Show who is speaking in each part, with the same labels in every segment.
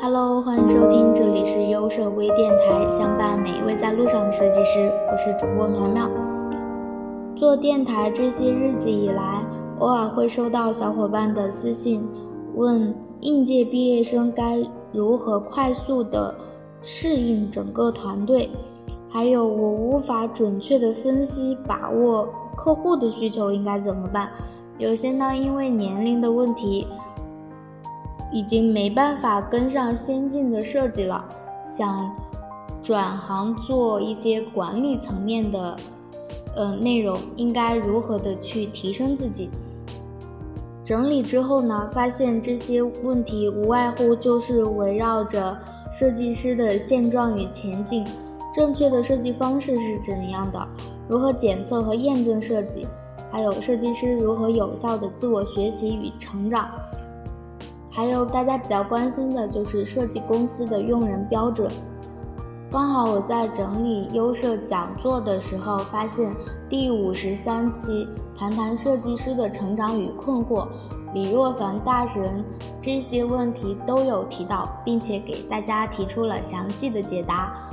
Speaker 1: Hello，欢迎收听，这里是优设微电台，相伴每一位在路上的设计师，我是主播苗苗。做电台这些日子以来，偶尔会收到小伙伴的私信，问应届毕业生该如何快速的适应整个团队，还有我无法准确的分析把握客户的需求应该怎么办？有些呢，因为年龄的问题，已经没办法跟上先进的设计了，想转行做一些管理层面的。呃，内容应该如何的去提升自己？整理之后呢，发现这些问题无外乎就是围绕着设计师的现状与前景，正确的设计方式是怎样的，如何检测和验证设计，还有设计师如何有效的自我学习与成长，还有大家比较关心的就是设计公司的用人标准。刚好我在整理优设讲座的时候，发现第五十三期谈谈设计师的成长与困惑，李若凡大神这些问题都有提到，并且给大家提出了详细的解答。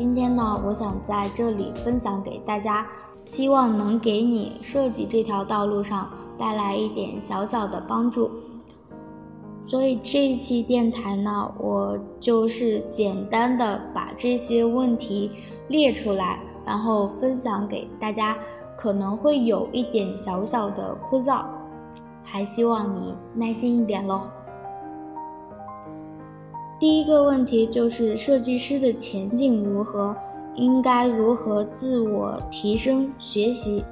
Speaker 1: 今天呢，我想在这里分享给大家，希望能给你设计这条道路上带来一点小小的帮助。所以这一期电台呢，我就是简单的把这些问题列出来，然后分享给大家，可能会有一点小小的枯燥，还希望你耐心一点喽。第一个问题就是设计师的前景如何，应该如何自我提升学习？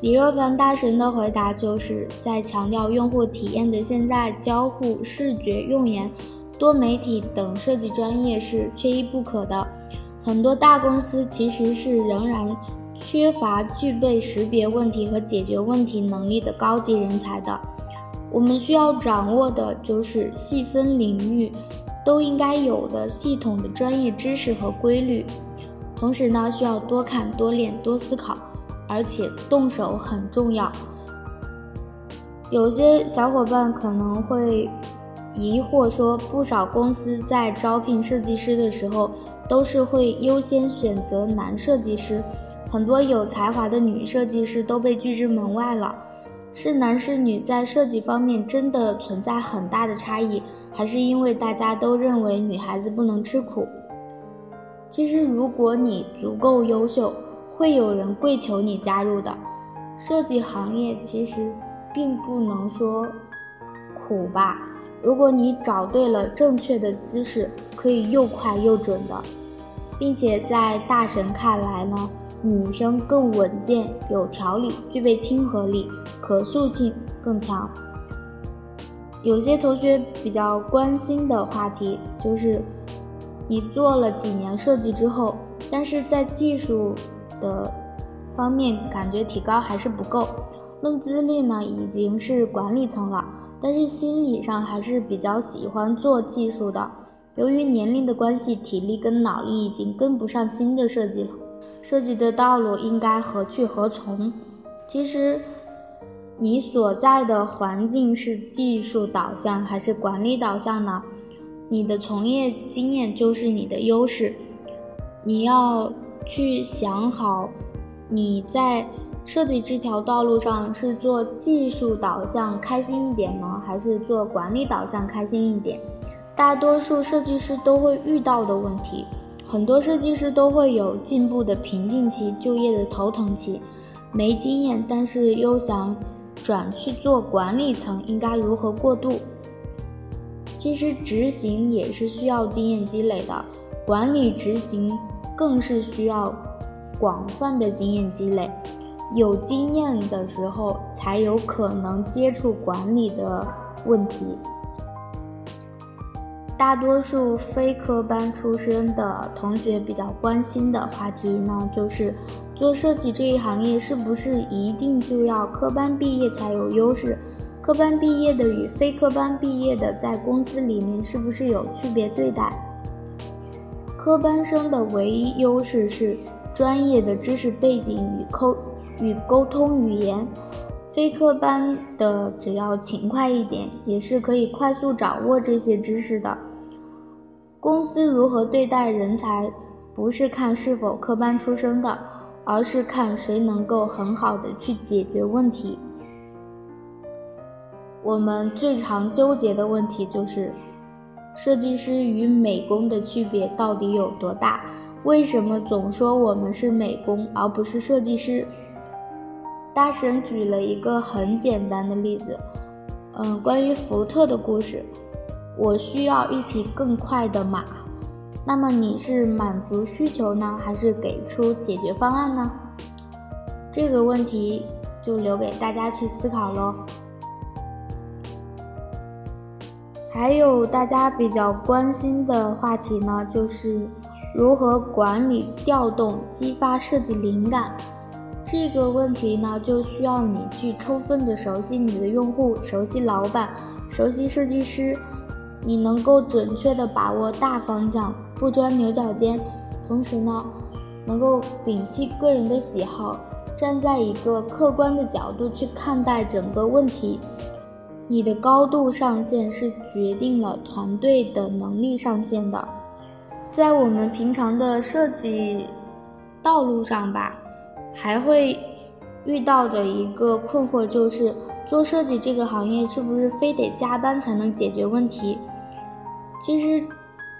Speaker 1: 李若凡大神的回答就是在强调用户体验的现在，交互、视觉、用眼、多媒体等设计专业是缺一不可的。很多大公司其实是仍然缺乏具备识别问题和解决问题能力的高级人才的。我们需要掌握的就是细分领域都应该有的系统的专业知识和规律。同时呢，需要多看、多练、多思考。而且动手很重要。有些小伙伴可能会疑惑说，不少公司在招聘设计师的时候，都是会优先选择男设计师，很多有才华的女设计师都被拒之门外了。是男是女在设计方面真的存在很大的差异，还是因为大家都认为女孩子不能吃苦？其实，如果你足够优秀，会有人跪求你加入的，设计行业其实并不能说苦吧。如果你找对了正确的姿势，可以又快又准的，并且在大神看来呢，女生更稳健、有条理、具备亲和力、可塑性更强。有些同学比较关心的话题就是，你做了几年设计之后，但是在技术。的方面感觉提高还是不够，论资历呢已经是管理层了，但是心理上还是比较喜欢做技术的。由于年龄的关系，体力跟脑力已经跟不上新的设计了，设计的道路应该何去何从？其实，你所在的环境是技术导向还是管理导向呢？你的从业经验就是你的优势，你要。去想好，你在设计这条道路上是做技术导向开心一点呢，还是做管理导向开心一点？大多数设计师都会遇到的问题，很多设计师都会有进步的瓶颈期、就业的头疼期，没经验，但是又想转去做管理层，应该如何过渡？其实执行也是需要经验积累的，管理执行。更是需要广泛的经验积累，有经验的时候才有可能接触管理的问题。大多数非科班出身的同学比较关心的话题呢，就是做设计这一行业是不是一定就要科班毕业才有优势？科班毕业的与非科班毕业的在公司里面是不是有区别对待？科班生的唯一优势是专业的知识背景与沟与沟通语言。非科班的只要勤快一点，也是可以快速掌握这些知识的。公司如何对待人才，不是看是否科班出身的，而是看谁能够很好的去解决问题。我们最常纠结的问题就是，设计师与美工的区别到底有多大？为什么总说我们是美工而不是设计师？大神举了一个很简单的例子，嗯，关于福特的故事。我需要一匹更快的马，那么你是满足需求呢，还是给出解决方案呢？这个问题就留给大家去思考喽。还有大家比较关心的话题呢，就是如何管理、调动、激发设计灵感。这个问题呢，就需要你去充分的熟悉你的用户，熟悉老板，熟悉设计师，你能够准确的把握大方向，不钻牛角尖，同时呢，能够摒弃个人的喜好，站在一个客观的角度去看待整个问题。你的高度上限是决定了团队的能力上限的，在我们平常的设计道路上吧，还会遇到的一个困惑就是，做设计这个行业是不是非得加班才能解决问题？其实，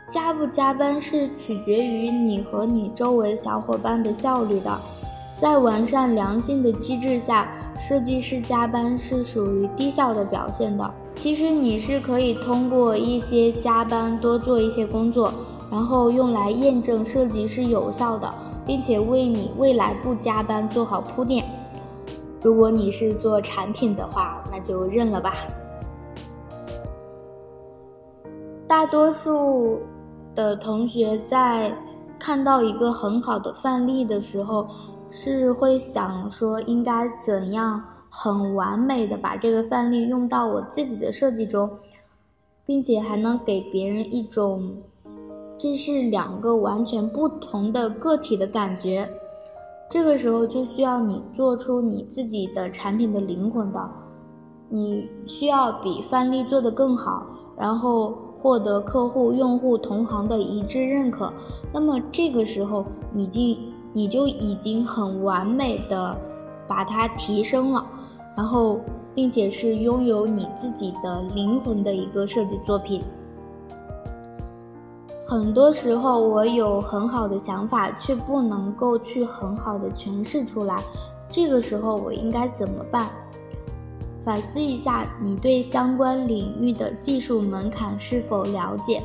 Speaker 1: 加不加班是取决于你和你周围小伙伴的效率的，在完善良性的机制下。设计师加班是属于低效的表现的。其实你是可以通过一些加班多做一些工作，然后用来验证设计是有效的，并且为你未来不加班做好铺垫。如果你是做产品的话，那就认了吧。大多数的同学在看到一个很好的范例的时候。是会想说应该怎样很完美的把这个范例用到我自己的设计中，并且还能给别人一种这是两个完全不同的个体的感觉。这个时候就需要你做出你自己的产品的灵魂的，你需要比范例做得更好，然后获得客户、用户、同行的一致认可。那么这个时候你就。你就已经很完美的把它提升了，然后并且是拥有你自己的灵魂的一个设计作品。很多时候我有很好的想法，却不能够去很好的诠释出来，这个时候我应该怎么办？反思一下，你对相关领域的技术门槛是否了解？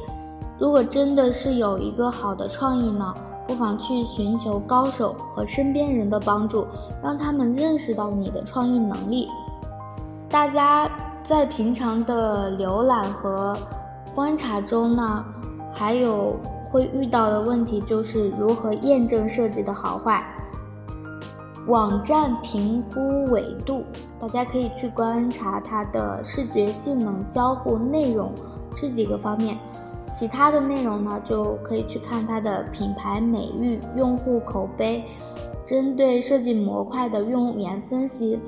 Speaker 1: 如果真的是有一个好的创意呢？不妨去寻求高手和身边人的帮助，让他们认识到你的创意能力。大家在平常的浏览和观察中呢，还有会遇到的问题就是如何验证设计的好坏。网站评估纬度，大家可以去观察它的视觉性能、交互内容这几个方面。其他的内容呢，就可以去看它的品牌美誉、用户口碑，针对设计模块的用言分析。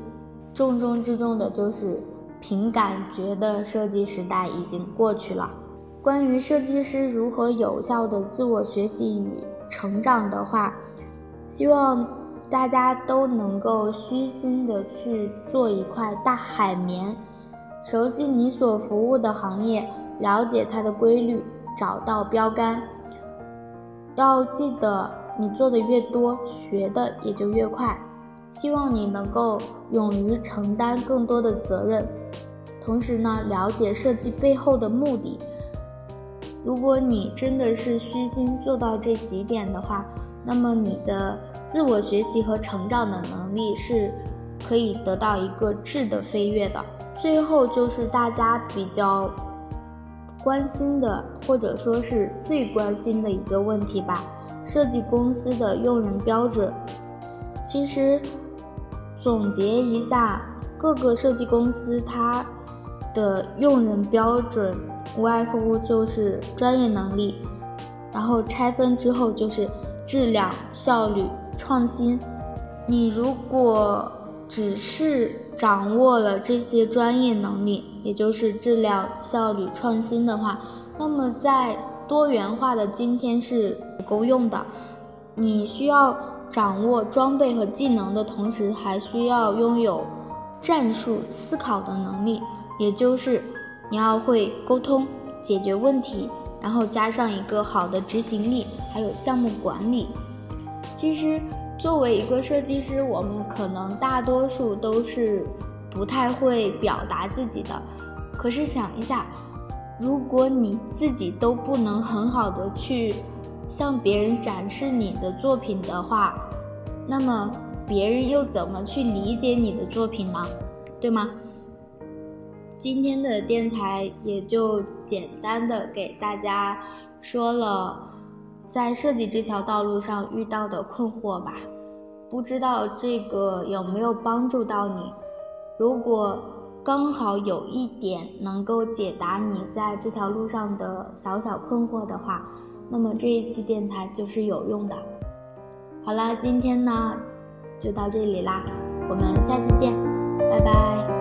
Speaker 1: 重中之重的就是凭感觉的设计时代已经过去了。关于设计师如何有效的自我学习与成长的话，希望大家都能够虚心的去做一块大海绵，熟悉你所服务的行业，了解它的规律。找到标杆，要记得，你做的越多，学的也就越快。希望你能够勇于承担更多的责任，同时呢，了解设计背后的目的。如果你真的是虚心做到这几点的话，那么你的自我学习和成长的能力是可以得到一个质的飞跃的。最后就是大家比较。关心的，或者说是最关心的一个问题吧，设计公司的用人标准。其实总结一下，各个设计公司它的用人标准，无外乎就是专业能力，然后拆分之后就是质量、效率、创新。你如果只是掌握了这些专业能力，也就是质量效率创新的话，那么在多元化的今天是不够用的。你需要掌握装备和技能的同时，还需要拥有战术思考的能力，也就是你要会沟通、解决问题，然后加上一个好的执行力，还有项目管理。其实。作为一个设计师，我们可能大多数都是不太会表达自己的。可是想一下，如果你自己都不能很好的去向别人展示你的作品的话，那么别人又怎么去理解你的作品呢？对吗？今天的电台也就简单的给大家说了。在设计这条道路上遇到的困惑吧，不知道这个有没有帮助到你？如果刚好有一点能够解答你在这条路上的小小困惑的话，那么这一期电台就是有用的。好啦，今天呢就到这里啦，我们下期见，拜拜。